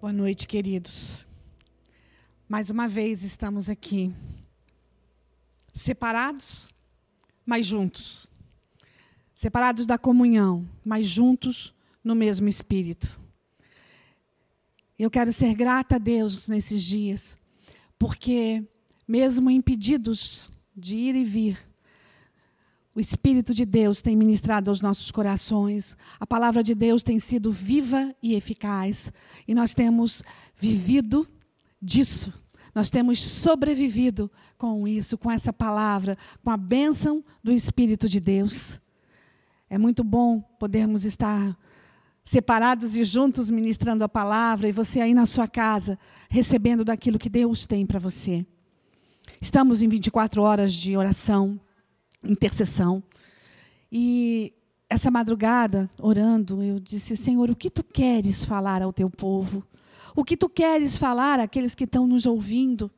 Boa noite, queridos. Mais uma vez estamos aqui, separados, mas juntos. Separados da comunhão, mas juntos no mesmo espírito. Eu quero ser grata a Deus nesses dias, porque, mesmo impedidos de ir e vir, o Espírito de Deus tem ministrado aos nossos corações, a palavra de Deus tem sido viva e eficaz, e nós temos vivido disso. Nós temos sobrevivido com isso, com essa palavra, com a bênção do Espírito de Deus. É muito bom podermos estar separados e juntos ministrando a palavra, e você aí na sua casa, recebendo daquilo que Deus tem para você. Estamos em 24 horas de oração intercessão. E essa madrugada, orando, eu disse: Senhor, o que tu queres falar ao teu povo? O que tu queres falar àqueles que estão nos ouvindo?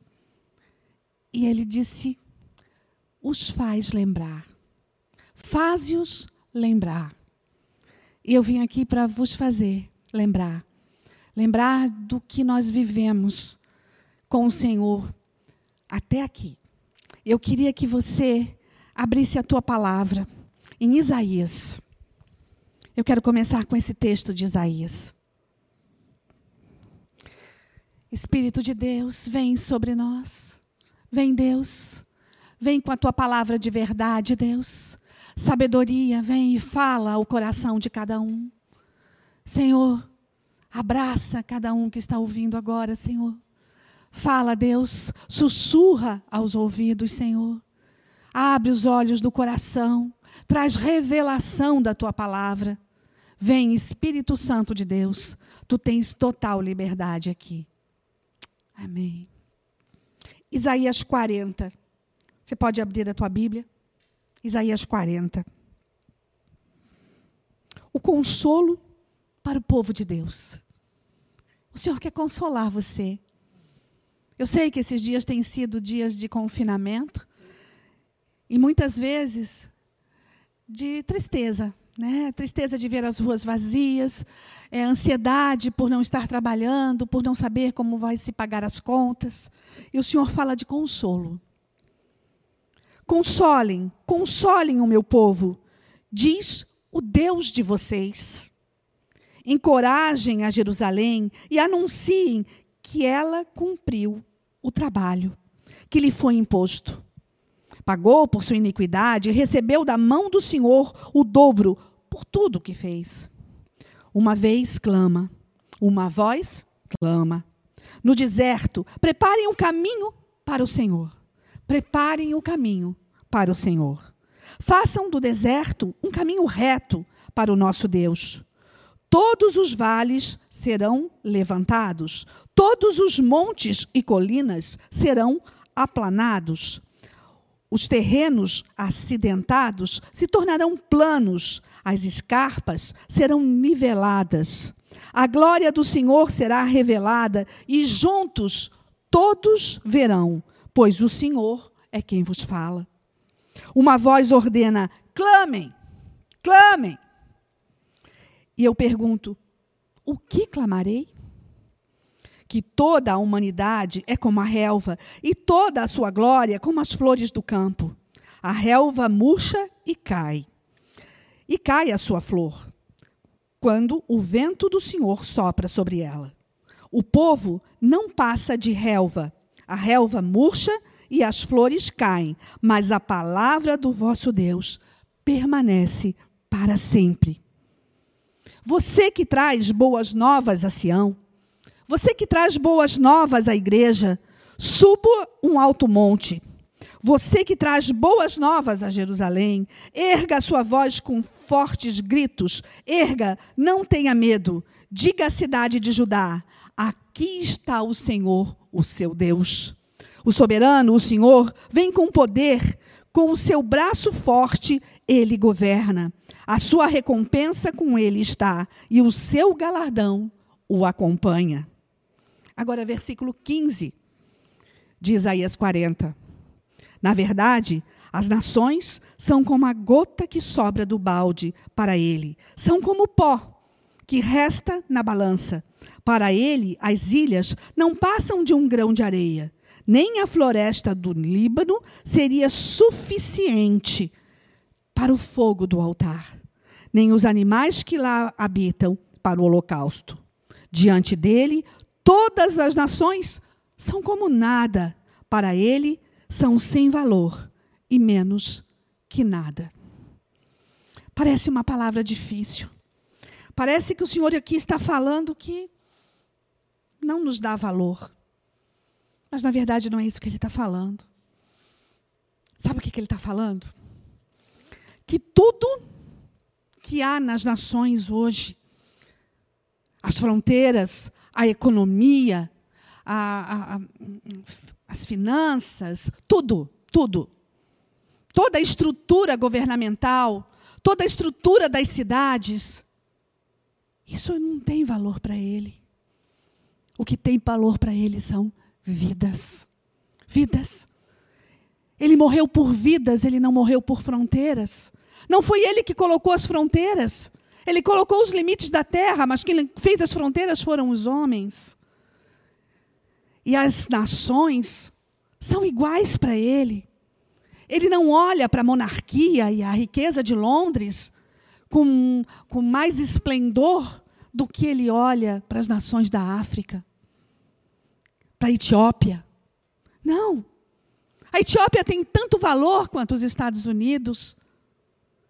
E ele disse: os faz lembrar. Faze-os lembrar. E eu vim aqui para vos fazer lembrar. Lembrar do que nós vivemos com o Senhor até aqui. Eu queria que você abrisse a tua palavra em Isaías. Eu quero começar com esse texto de Isaías. Espírito de Deus, vem sobre nós. Vem, Deus. Vem com a tua palavra de verdade, Deus. Sabedoria, vem e fala ao coração de cada um. Senhor, abraça cada um que está ouvindo agora, Senhor. Fala, Deus, sussurra aos ouvidos, Senhor. Abre os olhos do coração, traz revelação da tua palavra. Vem, Espírito Santo de Deus, tu tens total liberdade aqui. Amém. Isaías 40. Você pode abrir a tua Bíblia? Isaías 40. O consolo para o povo de Deus. O Senhor quer consolar você. Eu sei que esses dias têm sido dias de confinamento, e muitas vezes de tristeza, né? Tristeza de ver as ruas vazias, é, ansiedade por não estar trabalhando, por não saber como vai se pagar as contas. E o Senhor fala de consolo. Consolem, consolem o meu povo, diz o Deus de vocês. Encorajem a Jerusalém e anunciem que ela cumpriu o trabalho que lhe foi imposto Pagou por sua iniquidade e recebeu da mão do Senhor o dobro por tudo que fez. Uma vez clama, uma voz clama. No deserto, preparem um caminho para o Senhor. Preparem o caminho para o Senhor. Façam do deserto um caminho reto para o nosso Deus. Todos os vales serão levantados, todos os montes e colinas serão aplanados os terrenos acidentados se tornarão planos, as escarpas serão niveladas. A glória do Senhor será revelada e juntos todos verão, pois o Senhor é quem vos fala. Uma voz ordena: clamem, clamem. E eu pergunto: o que clamarei? Que toda a humanidade é como a relva, e toda a sua glória como as flores do campo. A relva murcha e cai, e cai a sua flor, quando o vento do Senhor sopra sobre ela. O povo não passa de relva, a relva murcha e as flores caem, mas a palavra do vosso Deus permanece para sempre. Você que traz boas novas a Sião, você que traz boas novas à igreja, suba um alto monte. Você que traz boas novas a Jerusalém, erga a sua voz com fortes gritos. Erga, não tenha medo. Diga à cidade de Judá: aqui está o Senhor, o seu Deus. O soberano, o Senhor, vem com poder, com o seu braço forte, ele governa. A sua recompensa com ele está, e o seu galardão o acompanha. Agora, versículo 15 de Isaías 40. Na verdade, as nações são como a gota que sobra do balde para ele, são como o pó que resta na balança. Para ele, as ilhas não passam de um grão de areia. Nem a floresta do Líbano seria suficiente para o fogo do altar, nem os animais que lá habitam para o holocausto. Diante dele, todas as nações são como nada. Para ele, são sem valor e menos que nada. Parece uma palavra difícil. Parece que o Senhor aqui está falando que não nos dá valor. Mas, na verdade, não é isso que ele está falando. Sabe o que, ele está falando? Que tudo que há nas nações hoje, as fronteiras, a economia, a, a, a, as finanças, tudo, tudo. Toda a estrutura governamental, toda a estrutura das cidades, isso não tem valor para ele. O que tem valor para ele são vidas. Vidas. Ele morreu por vidas, ele não morreu por fronteiras. Não foi ele que colocou as fronteiras. Ele colocou os limites da terra, mas quem fez as fronteiras foram os homens. E as nações são iguais para ele. Ele não olha para a monarquia e a riqueza de Londres com, com mais esplendor do que ele olha para as nações da África, para a Etiópia. Não. A Etiópia tem tanto valor quanto os Estados Unidos.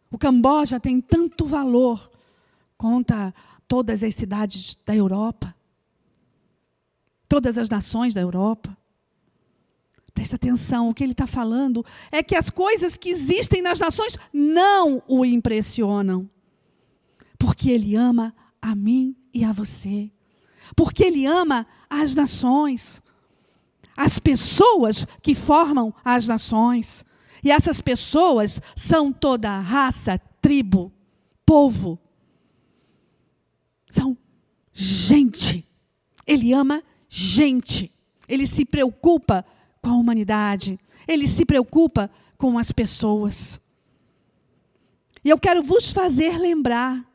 O Camboja tem tanto valor quanto todas as cidades da Europa. Todas as nações da Europa. Presta atenção, o que ele está falando é que as coisas que existem nas nações não o impressionam. Porque ele ama a mim e a você. Porque ele ama as nações, as pessoas que formam as nações. E essas pessoas são toda raça, tribo, povo. São gente. Ele ama gente. Ele se preocupa com a humanidade. Ele se preocupa com as pessoas. E eu quero vos fazer lembrar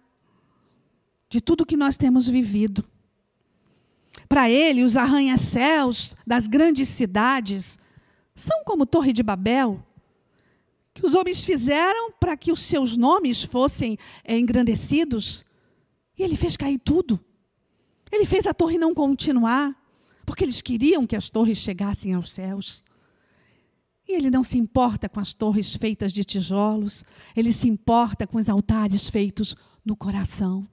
de tudo que nós temos vivido. Para ele, os arranha-céus das grandes cidades são como Torre de Babel, que os homens fizeram para que os seus nomes fossem é, engrandecidos. E ele fez cair tudo. Ele fez a torre não continuar porque eles queriam que as torres chegassem aos céus. E ele não se importa com as torres feitas de tijolos, ele se importa com os altares feitos no coração.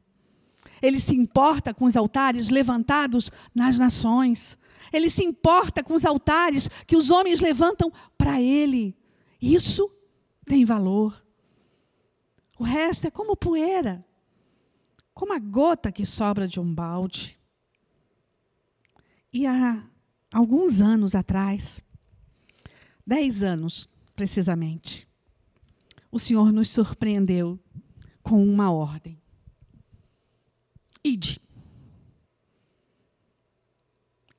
Ele se importa com os altares levantados nas nações. Ele se importa com os altares que os homens levantam para ele. Isso tem valor. O resto é como poeira, como a gota que sobra de um balde. E há alguns anos atrás, dez anos precisamente, o Senhor nos surpreendeu com uma ordem. Ide.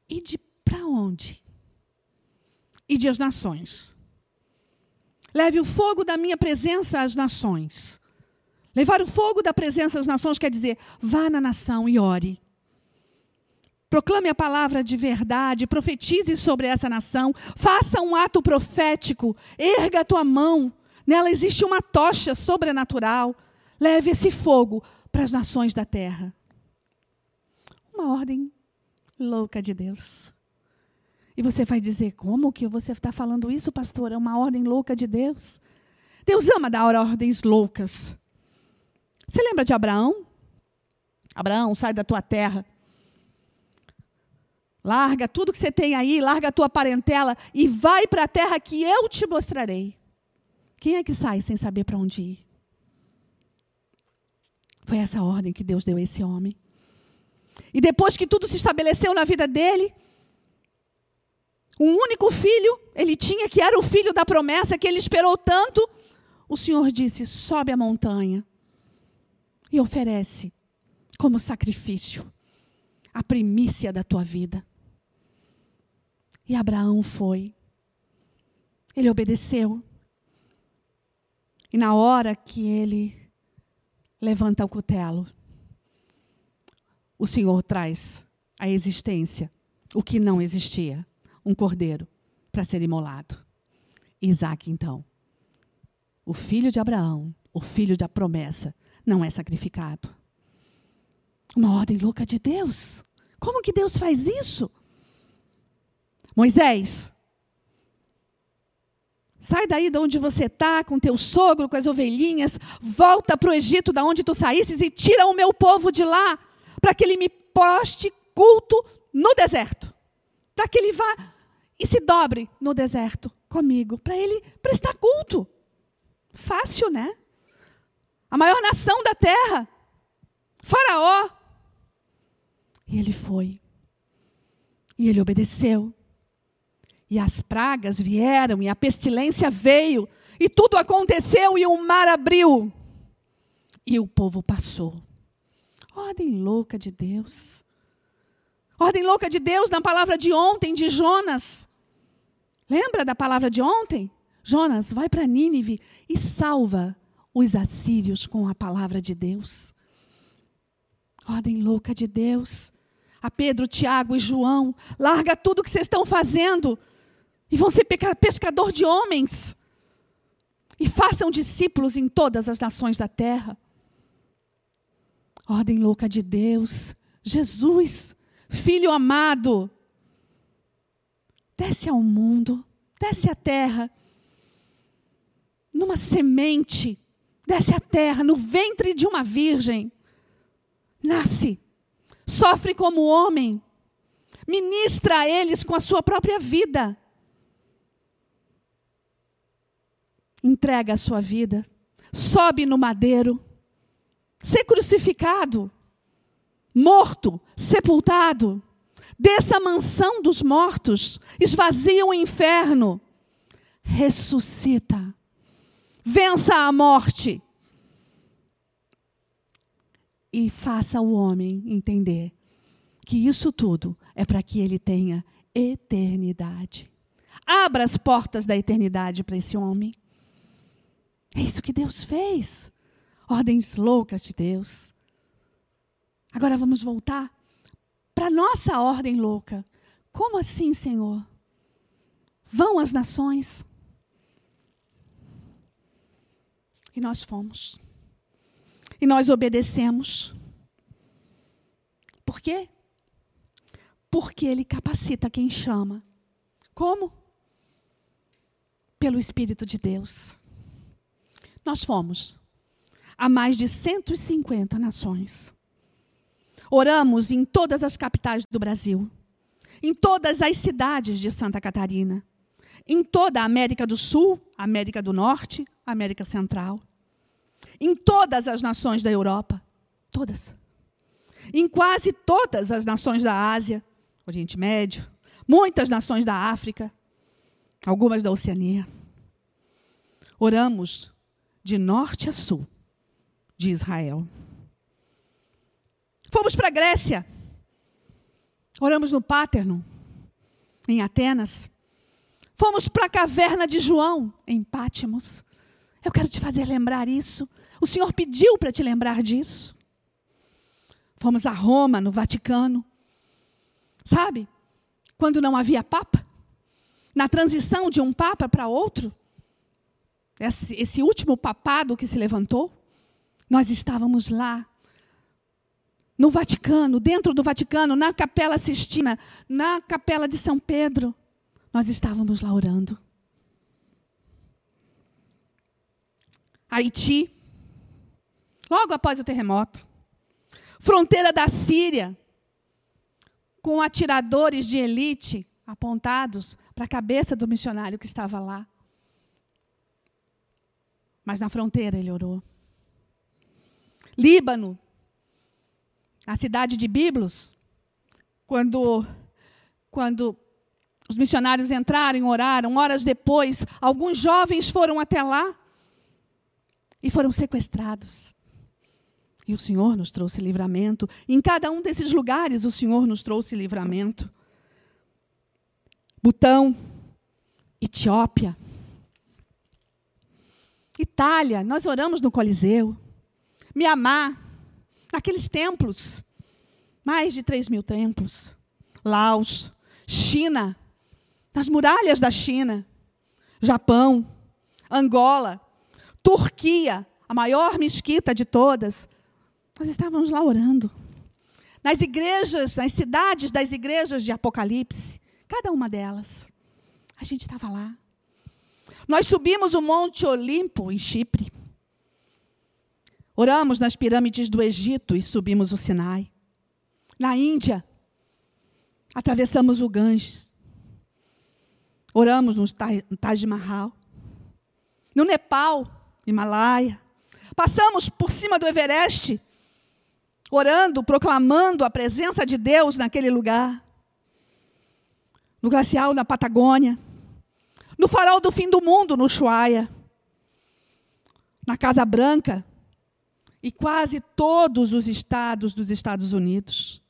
Ide para onde? Ide às nações. Leve o fogo da minha presença às nações. Levar o fogo da presença às nações quer dizer, vá na nação e ore. Proclame a palavra de verdade, profetize sobre essa nação, faça um ato profético, erga a tua mão. Nela existe uma tocha sobrenatural. Leve esse fogo para as nações da terra. Uma ordem louca de Deus. E você vai dizer: como que você está falando isso, pastor? É uma ordem louca de Deus. Deus ama dar ordens loucas. Você lembra de Abraão? Abraão, sai da tua terra, Larga tudo que você tem aí, larga a tua parentela e vai para a terra que eu te mostrarei. Quem é que sai sem saber para onde ir? Foi essa ordem que Deus deu a esse homem. E depois que tudo se estabeleceu na vida dele, um único filho ele tinha, que era o filho da promessa que ele esperou tanto, o Senhor disse: sobe a montanha e oferece como sacrifício a primícia da tua vida. E Abraão foi. Ele obedeceu. E na hora que ele levanta o cutelo, o Senhor traz à existência o que não existia: um cordeiro para ser imolado. Isaac, então, o filho de Abraão, o filho da promessa, não é sacrificado. Uma ordem louca de Deus. Como que Deus faz isso? Moisés, sai daí de onde você está, com teu sogro, com as ovelhinhas, volta para o Egito, da onde tu saísses, e tira o meu povo de lá, para que ele me poste culto no deserto. Para que ele vá e se dobre no deserto comigo, para ele prestar culto. Fácil, né? A maior nação da terra, Faraó. E ele foi. E ele obedeceu. E as pragas vieram, e a pestilência veio, e tudo aconteceu, e o mar abriu. E o povo passou. Ordem louca de Deus. Ordem louca de Deus na palavra de ontem de Jonas. Lembra da palavra de ontem? Jonas, vai para Nínive e salva os assírios com a palavra de Deus. Ordem louca de Deus. A Pedro, Tiago e João, larga tudo que vocês estão fazendo e vão ser pescador de homens. E façam discípulos em todas as nações da terra. Ordem louca de Deus. Jesus, filho amado, desce ao mundo, desce à terra, numa semente, desce à terra, no ventre de uma virgem, nasce, sofre como homem, ministra a eles com a sua própria vida, entrega a sua vida, sobe no madeiro, ser crucificado, morto, sepultado, dessa mansão dos mortos, esvazia o inferno, ressuscita, vença a morte e faça o homem entender que isso tudo é para que ele tenha eternidade. Abra as portas da eternidade para esse homem. É isso que Deus fez. Ordens loucas de Deus. Agora vamos voltar para nossa ordem louca. Como assim, Senhor? Vão as nações. E nós fomos. E nós obedecemos. Por quê? Porque Ele capacita quem chama. Como? Pelo Espírito de Deus. Nós fomos a mais de 150 nações. Oramos em todas as capitais do Brasil, em todas as cidades de Santa Catarina, em toda a América do Sul, América do Norte, América Central, em todas as nações da Europa, todas. Em quase todas as nações da Ásia, Oriente Médio, muitas nações da África, algumas da Oceania. Oramos de norte a sul de Israel. Fomos para a Grécia. Oramos no Páterno, em Atenas. Fomos para a caverna de João, em Pátimos. Eu quero te fazer lembrar isso. O Senhor pediu para te lembrar disso. Fomos a Roma, no Vaticano. Sabe? Quando não havia Papa. Na transição de um Papa para outro. Esse, esse último papado que se levantou. Nós estávamos lá no Vaticano, dentro do Vaticano, na Capela Sistina, na Capela de São Pedro. Nós estávamos lá orando. Haiti, logo após o terremoto. Fronteira da Síria, com atiradores de elite apontados para a cabeça do missionário que estava lá. Mas na fronteira ele orou. Líbano, a cidade de Biblos, quando, quando os missionários entraram oraram, horas depois, alguns jovens foram até lá e foram sequestrados. E o Senhor nos trouxe livramento. Em cada um desses lugares, o Senhor nos trouxe livramento. Butão, Etiópia, Itália, nós oramos no Coliseu. Mianmar, naqueles templos mais de 3 mil templos. Laos, China, nas muralhas da China, Japão, Angola, Turquia, a maior mesquita de todas. Nós estávamos lá orando. Nas igrejas, nas cidades das igrejas de Apocalipse, cada uma delas. A gente estava lá. Nós subimos o Monte Olimpo, em Chipre. Oramos nas pirâmides do Egito e subimos o Sinai. Na Índia, atravessamos o Ganges. Oramos no Taj Mahal. No Nepal, Himalaia. Passamos por cima do Everest, orando, proclamando a presença de Deus naquele lugar. No glacial na Patagônia. No farol do fim do mundo, no Ushuaia. Na Casa Branca. E quase todos os estados dos Estados Unidos.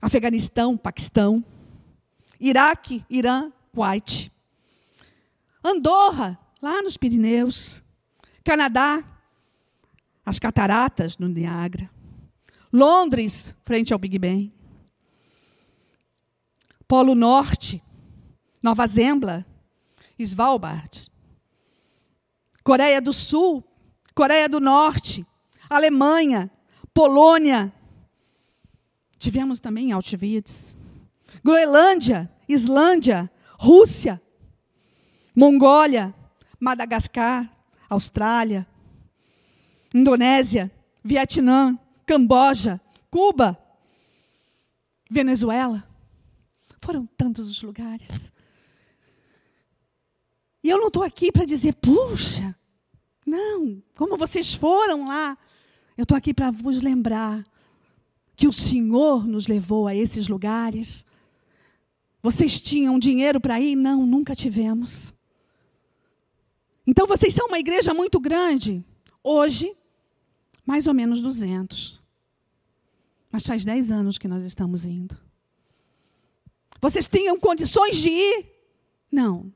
Afeganistão, Paquistão. Iraque, Irã, Kuwait. Andorra, lá nos Pirineus. Canadá, as cataratas no Niágara. Londres, frente ao Big Ben. Polo Norte, Nova Zembla, Svalbard. Coreia do Sul, Coreia do Norte, Alemanha, Polônia. Tivemos também Auschwitz. Groenlândia, Islândia, Rússia, Mongólia, Madagascar, Austrália, Indonésia, Vietnã, Camboja, Cuba, Venezuela. Foram tantos os lugares. E eu não estou aqui para dizer, puxa, não, como vocês foram lá. Eu estou aqui para vos lembrar que o Senhor nos levou a esses lugares vocês tinham dinheiro para ir? Não, nunca tivemos. Então vocês são uma igreja muito grande. Hoje, mais ou menos 200. Mas faz 10 anos que nós estamos indo. Vocês tinham condições de ir? Não.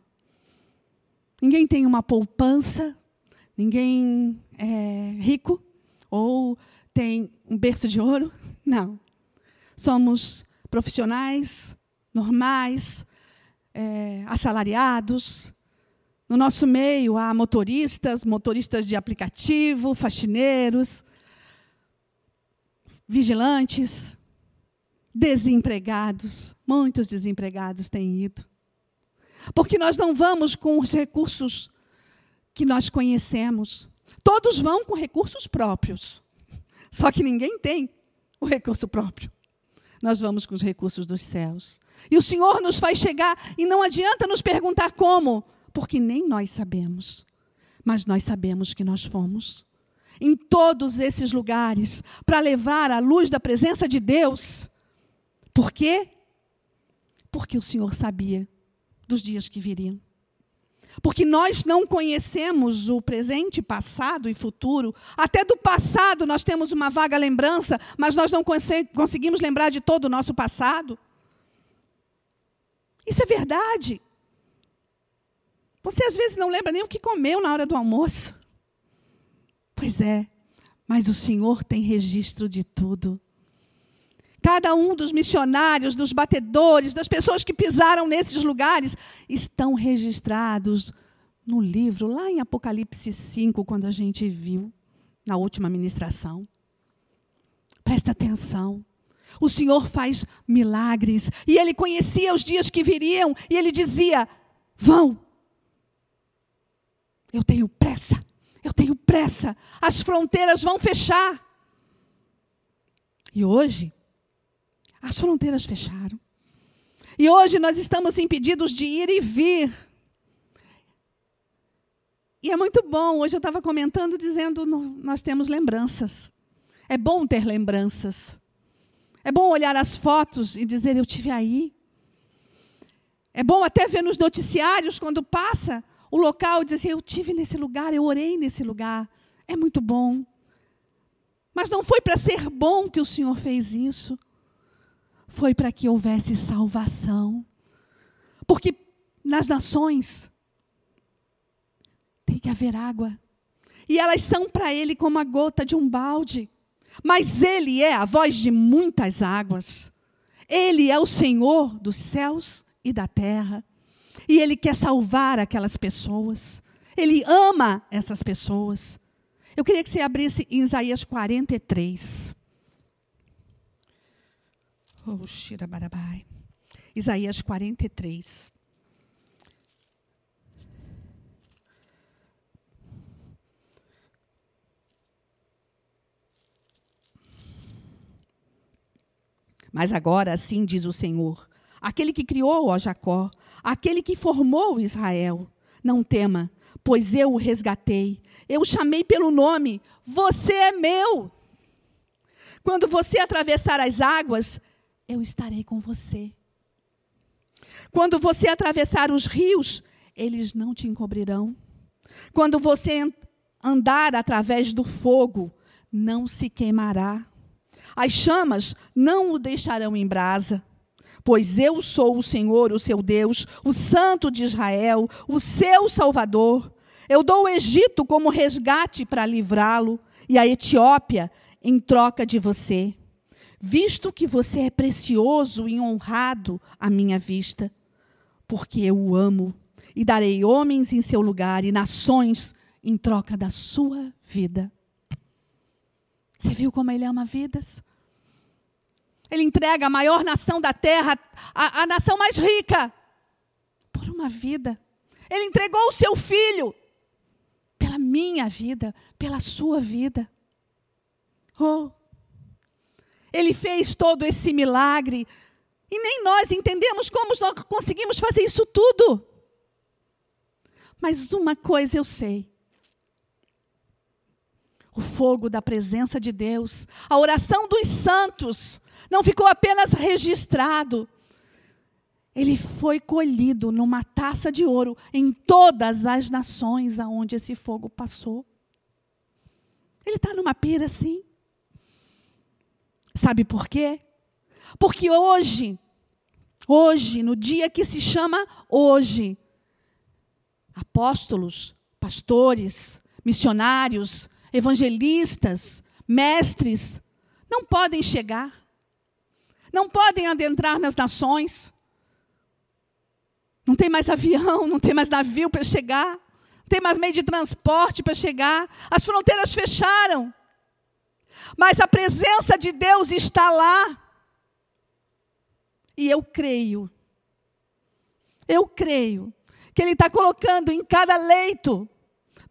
Ninguém tem uma poupança, ninguém é rico ou tem um berço de ouro. Não. Somos profissionais, normais, é, assalariados. No nosso meio há motoristas, motoristas de aplicativo, faxineiros, vigilantes, desempregados. Muitos desempregados têm ido. Porque nós não vamos com os recursos que nós conhecemos. Todos vão com recursos próprios. Só que ninguém tem o recurso próprio nós vamos com os recursos dos céus. E o Senhor nos faz chegar, e não adianta nos perguntar como, porque nem nós sabemos. Mas nós sabemos que nós fomos em todos esses lugares para levar a luz da presença de Deus. Por quê? Porque o Senhor sabia dos dias que viriam. Porque nós não conhecemos o presente, passado e futuro. Até do passado nós temos uma vaga lembrança, mas nós não conseguimos lembrar de todo o nosso passado. Isso é verdade. Você às vezes não lembra nem o que comeu na hora do almoço. Pois é, mas o Senhor tem registro de tudo. Cada um dos missionários, dos batedores, das pessoas que pisaram nesses lugares, estão registrados no livro, lá em Apocalipse 5, quando a gente viu, na última ministração. Presta atenção. O Senhor faz milagres. E ele conhecia os dias que viriam. E ele dizia: Vão. Eu tenho pressa. Eu tenho pressa. As fronteiras vão fechar. E hoje, as fronteiras fecharam. E hoje nós estamos impedidos de ir e vir. E é muito bom. Hoje eu estava comentando dizendo nós temos lembranças. É bom ter lembranças. É bom olhar as fotos e dizer eu tive aí. É bom até ver nos noticiários quando passa o local e dizer eu tive nesse lugar, eu orei nesse lugar. É muito bom. Mas não foi para ser bom que o Senhor fez isso foi para que houvesse salvação. Porque nas nações tem que haver água. E elas são para ele como a gota de um balde. Mas Ele é a voz de muitas águas. Ele é o Senhor dos céus e da terra. E Ele quer salvar aquelas pessoas. Ele ama essas pessoas. Eu queria que você abrisse em Isaías 43. Oh, Shirabarabai. Isaías 43. Mas agora, assim diz o Senhor, aquele que criou, ó Jacó, aquele que formou Israel, não tema, pois eu o resgatei, eu o chamei pelo nome, você é meu. Quando você atravessar as águas, eu estarei com você. Quando você atravessar os rios, eles não te encobrirão. Quando você andar através do fogo, não se queimará. As chamas não o deixarão em brasa. Pois eu sou o Senhor, o seu Deus, o Santo de Israel, o seu Salvador. Eu dou o Egito como resgate para livrá-lo, e a Etiópia em troca de você. Visto que você é precioso e honrado à minha vista, porque eu o amo, e darei homens em seu lugar e nações em troca da sua vida. Você viu como ele ama vidas? Ele entrega a maior nação da terra, a, a nação mais rica, por uma vida. Ele entregou o seu filho pela minha vida, pela sua vida. Oh, ele fez todo esse milagre e nem nós entendemos como nós conseguimos fazer isso tudo. Mas uma coisa eu sei: o fogo da presença de Deus, a oração dos santos, não ficou apenas registrado, ele foi colhido numa taça de ouro em todas as nações aonde esse fogo passou. Ele está numa pira assim. Sabe por quê? Porque hoje, hoje, no dia que se chama hoje, apóstolos, pastores, missionários, evangelistas, mestres, não podem chegar, não podem adentrar nas nações. Não tem mais avião, não tem mais navio para chegar, não tem mais meio de transporte para chegar, as fronteiras fecharam. Mas a presença de Deus está lá. E eu creio, eu creio, que Ele está colocando em cada leito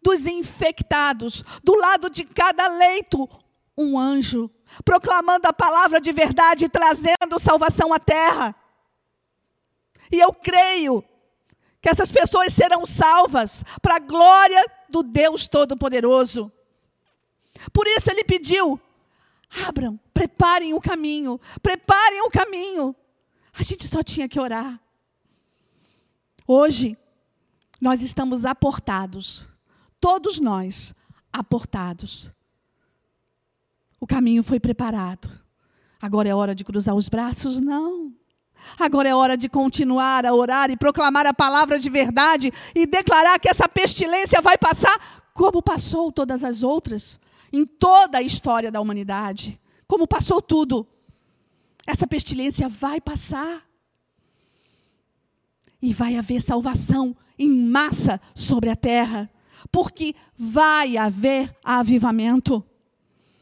dos infectados, do lado de cada leito, um anjo, proclamando a palavra de verdade e trazendo salvação à terra. E eu creio que essas pessoas serão salvas para a glória do Deus Todo-Poderoso. Por isso ele pediu: abram, preparem o caminho, preparem o caminho. A gente só tinha que orar. Hoje, nós estamos aportados todos nós aportados. O caminho foi preparado. Agora é hora de cruzar os braços? Não. Agora é hora de continuar a orar e proclamar a palavra de verdade e declarar que essa pestilência vai passar como passou todas as outras, em toda a história da humanidade. Como passou tudo. Essa pestilência vai passar. E vai haver salvação em massa sobre a terra porque vai haver avivamento.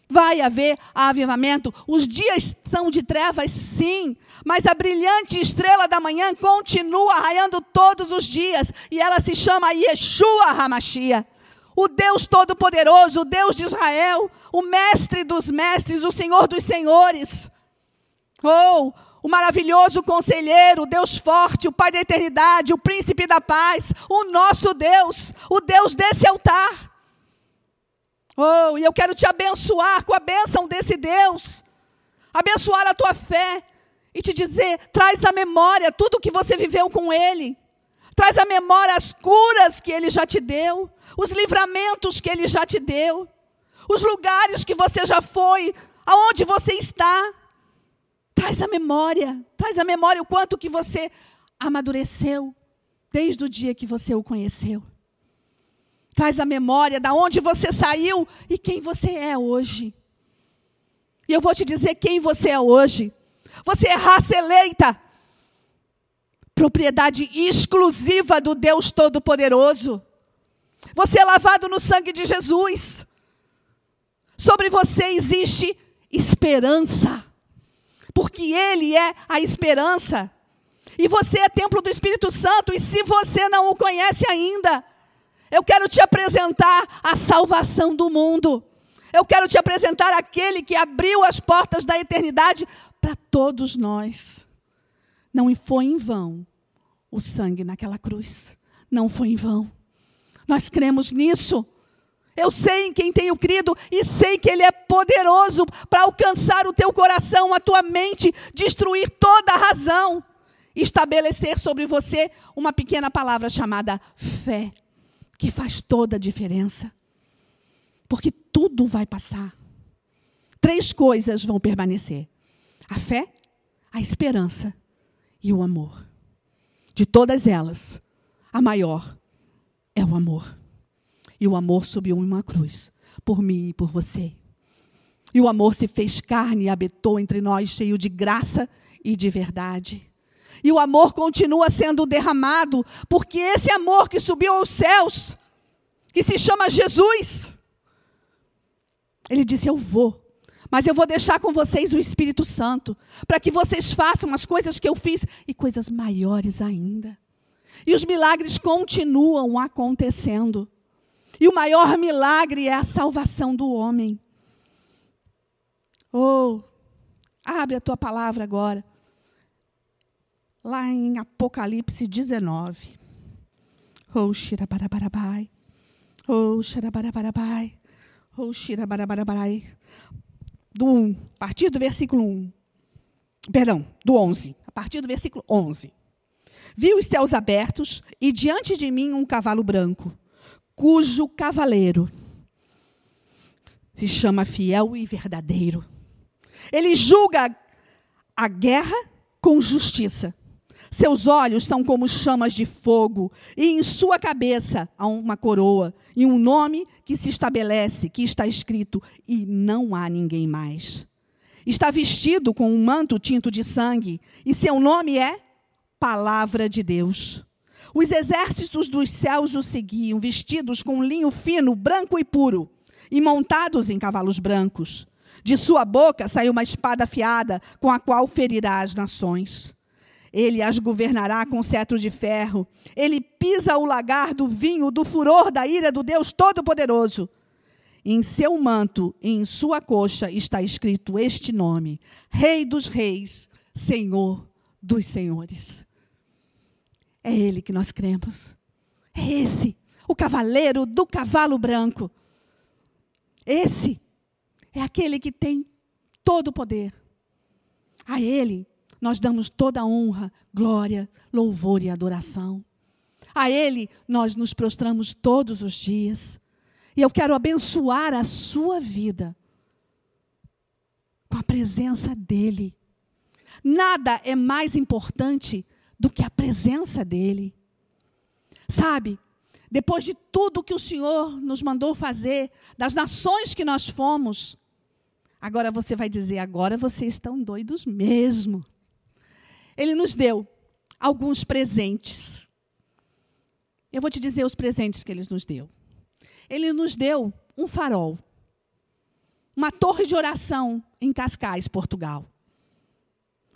Vai haver avivamento. Os dias são de trevas, sim, mas a brilhante estrela da manhã continua raiando todos os dias, e ela se chama Yeshua Hamashia. O Deus Todo-Poderoso, o Deus de Israel, o Mestre dos Mestres, o Senhor dos Senhores. Oh, o maravilhoso conselheiro, o Deus forte, o Pai da eternidade, o príncipe da paz, o nosso Deus, o Deus desse altar. Oh, e eu quero te abençoar com a bênção desse Deus, abençoar a tua fé e te dizer: traz à memória tudo o que você viveu com Ele, traz à memória as curas que Ele já te deu, os livramentos que Ele já te deu, os lugares que você já foi, aonde você está. Traz a memória, traz a memória o quanto que você amadureceu desde o dia que você o conheceu. Traz a memória da onde você saiu e quem você é hoje. E eu vou te dizer quem você é hoje. Você é raça eleita, propriedade exclusiva do Deus Todo-Poderoso. Você é lavado no sangue de Jesus. Sobre você existe esperança, porque Ele é a esperança. E você é templo do Espírito Santo, e se você não o conhece ainda, eu quero te apresentar a salvação do mundo. Eu quero te apresentar aquele que abriu as portas da eternidade para todos nós. Não foi em vão o sangue naquela cruz. Não foi em vão. Nós cremos nisso. Eu sei em quem tenho crido e sei que Ele é poderoso para alcançar o teu coração, a tua mente, destruir toda a razão, estabelecer sobre você uma pequena palavra chamada fé, que faz toda a diferença. Porque tudo vai passar. Três coisas vão permanecer: a fé, a esperança e o amor. De todas elas, a maior é o amor. E o amor subiu em uma cruz, por mim e por você. E o amor se fez carne e habitou entre nós, cheio de graça e de verdade. E o amor continua sendo derramado, porque esse amor que subiu aos céus, que se chama Jesus, ele disse: Eu vou, mas eu vou deixar com vocês o Espírito Santo, para que vocês façam as coisas que eu fiz e coisas maiores ainda. E os milagres continuam acontecendo. E o maior milagre é a salvação do homem. Oh, abre a tua palavra agora. Lá em Apocalipse 19. Oh, xirabarabai. Oh, xirabarabai. Oh, xirabarabai. Do 1, a partir do versículo 1. Perdão, do 11. A partir do versículo 11. Vi os céus abertos e diante de mim um cavalo branco, cujo cavaleiro se chama fiel e verdadeiro. Ele julga a guerra com justiça. Seus olhos são como chamas de fogo, e em sua cabeça há uma coroa e um nome que se estabelece, que está escrito, e não há ninguém mais. Está vestido com um manto tinto de sangue, e seu nome é palavra de Deus. Os exércitos dos céus o seguiam, vestidos com linho fino, branco e puro, e montados em cavalos brancos. De sua boca saiu uma espada afiada, com a qual ferirá as nações. Ele as governará com cetro de ferro. Ele pisa o lagar do vinho, do furor da ira do Deus Todo-Poderoso. Em seu manto e em sua coxa está escrito este nome: Rei dos Reis, Senhor dos Senhores. É Ele que nós cremos. É esse, o cavaleiro do cavalo branco. Esse é aquele que tem todo o poder. A Ele nós damos toda a honra, glória, louvor e adoração. A Ele nós nos prostramos todos os dias. E eu quero abençoar a sua vida com a presença dEle. Nada é mais importante do que a presença dEle. Sabe, depois de tudo que o Senhor nos mandou fazer, das nações que nós fomos, agora você vai dizer: agora vocês estão doidos mesmo. Ele nos deu alguns presentes. Eu vou te dizer os presentes que ele nos deu. Ele nos deu um farol, uma torre de oração em Cascais, Portugal.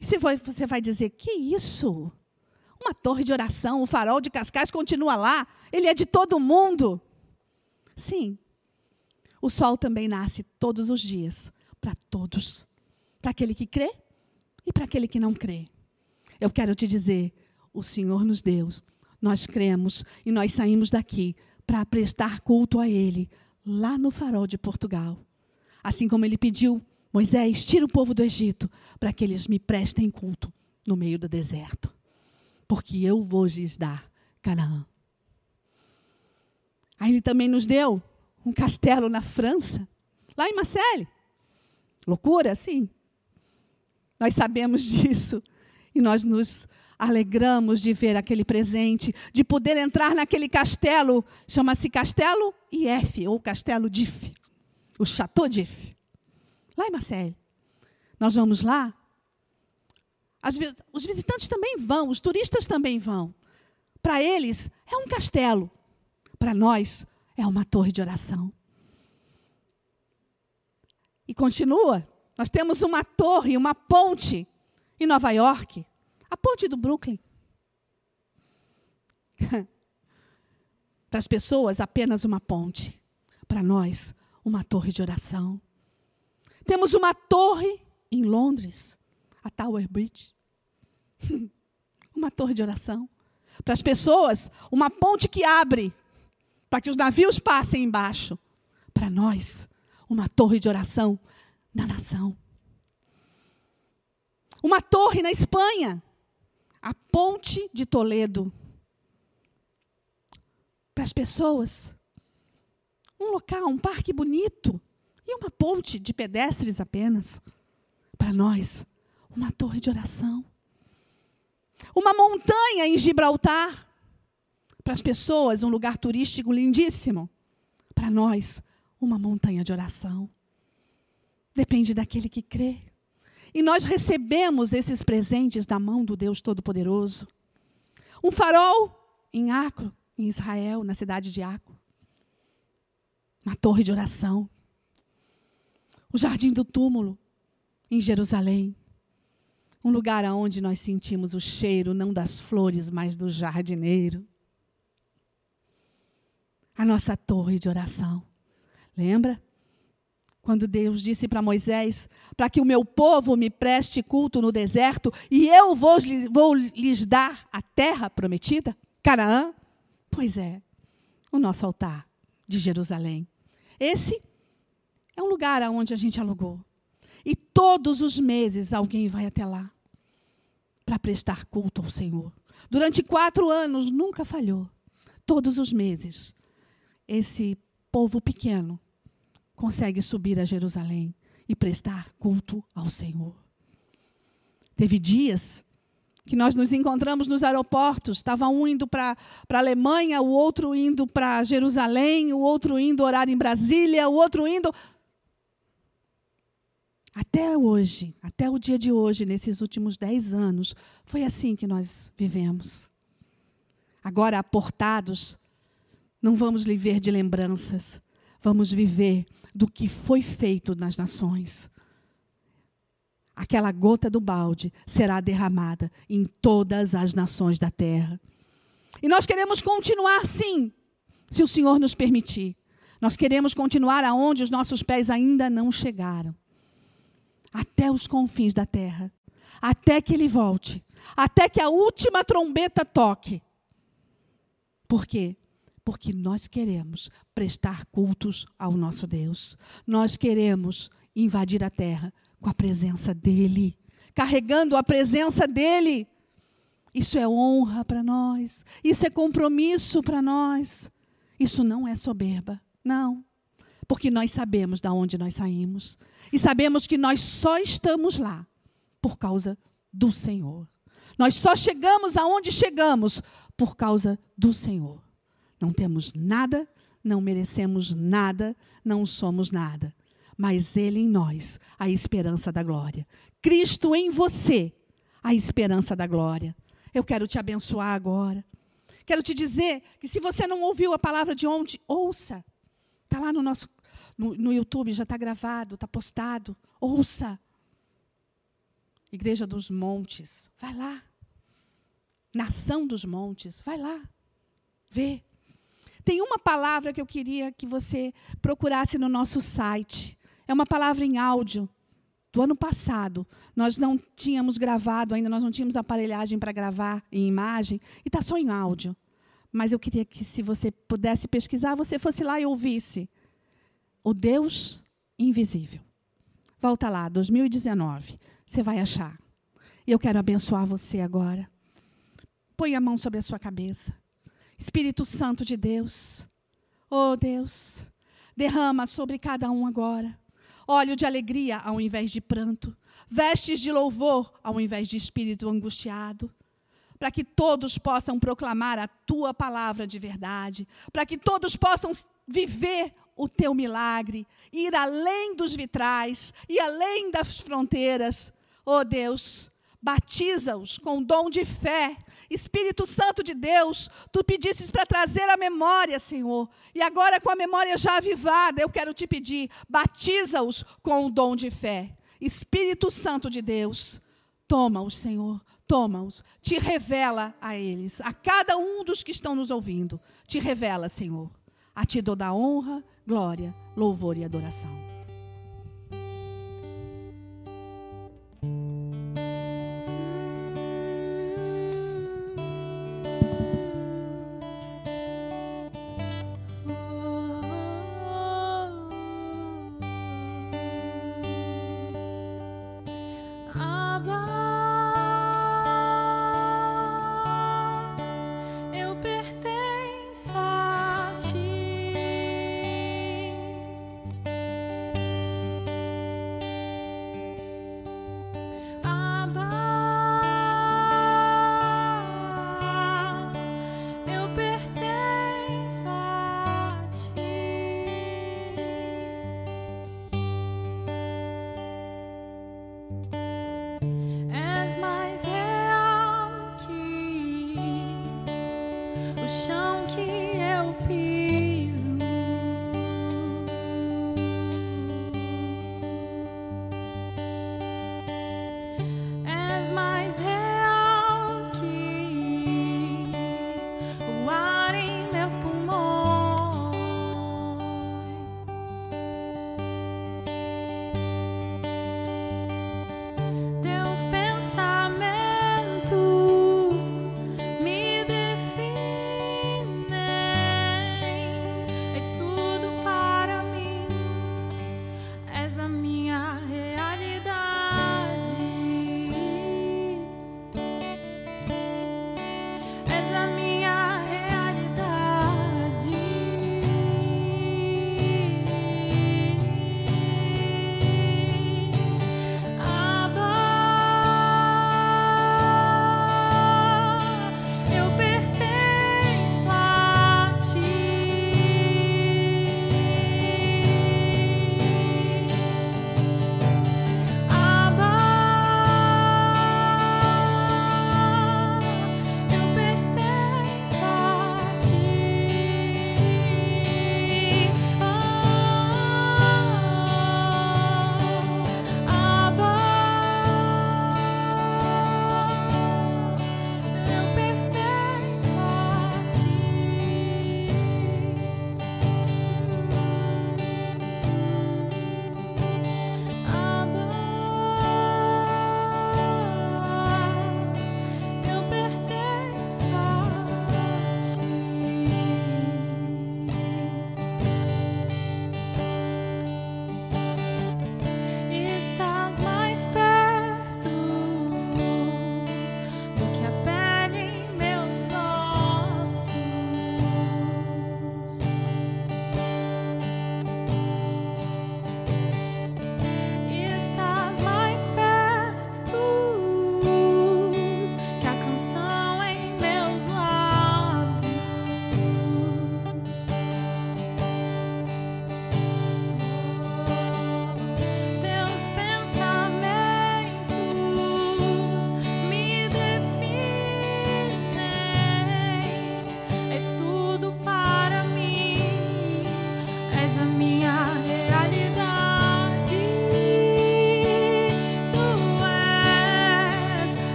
E você vai dizer: que isso? Uma torre de oração, o farol de Cascais continua lá, ele é de todo mundo. Sim, o sol também nasce todos os dias, para todos. Para aquele que crê e para aquele que não crê. Eu quero te dizer, o Senhor nos deu, nós cremos e nós saímos daqui para prestar culto a Ele, lá no farol de Portugal. Assim como Ele pediu, Moisés, tira o povo do Egito, para que eles me prestem culto no meio do deserto porque eu vou lhes dar Canaã. Aí ele também nos deu um castelo na França, lá em Marseille. Loucura, sim. Nós sabemos disso e nós nos alegramos de ver aquele presente, de poder entrar naquele castelo, chama-se Castelo IF, ou Castelo DIF, o Chateau DIF, lá em Marseille. nós vamos lá, os visitantes também vão, os turistas também vão. Para eles, é um castelo. Para nós, é uma torre de oração. E continua. Nós temos uma torre, uma ponte em Nova York, a ponte do Brooklyn. Para as pessoas, apenas uma ponte. Para nós, uma torre de oração. Temos uma torre em Londres, a Tower Bridge. uma torre de oração. Para as pessoas, uma ponte que abre para que os navios passem embaixo. Para nós, uma torre de oração na nação. Uma torre na Espanha, a Ponte de Toledo. Para as pessoas, um local, um parque bonito e uma ponte de pedestres apenas. Para nós, uma torre de oração. Uma montanha em Gibraltar. Para as pessoas, um lugar turístico lindíssimo. Para nós, uma montanha de oração. Depende daquele que crê. E nós recebemos esses presentes da mão do Deus Todo-Poderoso. Um farol em Acro, em Israel, na cidade de Acro. Uma torre de oração. O jardim do túmulo, em Jerusalém. Um lugar onde nós sentimos o cheiro não das flores, mas do jardineiro. A nossa torre de oração. Lembra? Quando Deus disse para Moisés: para que o meu povo me preste culto no deserto e eu vou, vou lhes dar a terra prometida? Canaã? Pois é, o nosso altar de Jerusalém. Esse é um lugar onde a gente alugou. E todos os meses alguém vai até lá para prestar culto ao Senhor. Durante quatro anos, nunca falhou. Todos os meses, esse povo pequeno consegue subir a Jerusalém e prestar culto ao Senhor. Teve dias que nós nos encontramos nos aeroportos, estava um indo para a Alemanha, o outro indo para Jerusalém, o outro indo orar em Brasília, o outro indo. Até hoje, até o dia de hoje, nesses últimos dez anos, foi assim que nós vivemos. Agora, aportados, não vamos viver de lembranças, vamos viver do que foi feito nas nações. Aquela gota do balde será derramada em todas as nações da terra. E nós queremos continuar sim, se o Senhor nos permitir. Nós queremos continuar aonde os nossos pés ainda não chegaram até os confins da terra, até que ele volte, até que a última trombeta toque. Por quê? Porque nós queremos prestar cultos ao nosso Deus. Nós queremos invadir a terra com a presença dEle, carregando a presença dEle. Isso é honra para nós, isso é compromisso para nós. Isso não é soberba, não porque nós sabemos de onde nós saímos e sabemos que nós só estamos lá por causa do Senhor. Nós só chegamos aonde chegamos por causa do Senhor. Não temos nada, não merecemos nada, não somos nada, mas Ele em nós, a esperança da glória. Cristo em você, a esperança da glória. Eu quero te abençoar agora. Quero te dizer que se você não ouviu a palavra de ontem, ouça. Está lá no nosso no, no YouTube, já está gravado, está postado. Ouça. Igreja dos Montes, vai lá. Nação dos Montes, vai lá. Vê. Tem uma palavra que eu queria que você procurasse no nosso site. É uma palavra em áudio do ano passado. Nós não tínhamos gravado ainda, nós não tínhamos aparelhagem para gravar em imagem, e está só em áudio. Mas eu queria que, se você pudesse pesquisar, você fosse lá e ouvisse o Deus invisível. Volta lá, 2019. Você vai achar. E eu quero abençoar você agora. Põe a mão sobre a sua cabeça. Espírito Santo de Deus. Oh Deus, derrama sobre cada um agora. Óleo de alegria ao invés de pranto. Vestes de louvor ao invés de espírito angustiado para que todos possam proclamar a tua palavra de verdade, para que todos possam viver o teu milagre, ir além dos vitrais e além das fronteiras. Oh Deus, batiza-os com o dom de fé. Espírito Santo de Deus, tu pedisses para trazer a memória, Senhor. E agora, com a memória já avivada, eu quero te pedir: batiza-os com o dom de fé. Espírito Santo de Deus, toma-os, Senhor, toma-os. Te revela a eles, a cada um dos que estão nos ouvindo. Te revela, Senhor. A ti toda honra, glória, louvor e adoração.